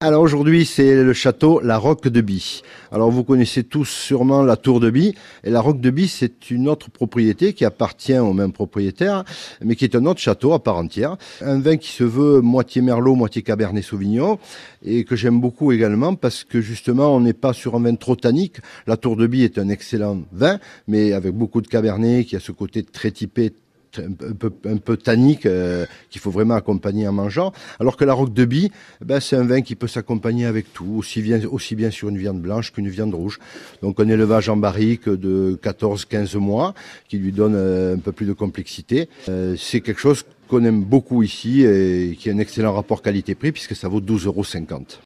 Alors aujourd'hui, c'est le château La Roque de Bie. Alors vous connaissez tous sûrement la Tour de Bie. Et la Roque de Bie, c'est une autre propriété qui appartient au même propriétaire, mais qui est un autre château à part entière. Un vin qui se veut moitié Merlot, moitié Cabernet Sauvignon, et que j'aime beaucoup également parce que justement, on n'est pas sur un vin trop tannique. La Tour de Bie est un excellent vin, mais avec beaucoup de Cabernet, qui a ce côté très typé, un peu, tannique euh, qu'il faut vraiment accompagner en mangeant. Alors que la roque de Bie, ben, c'est un vin qui peut s'accompagner avec tout, aussi bien, aussi bien sur une viande blanche qu'une viande rouge. Donc un élevage en barrique de 14-15 mois qui lui donne euh, un peu plus de complexité. Euh, c'est quelque chose qu'on aime beaucoup ici et qui a un excellent rapport qualité-prix puisque ça vaut 12,50 euros.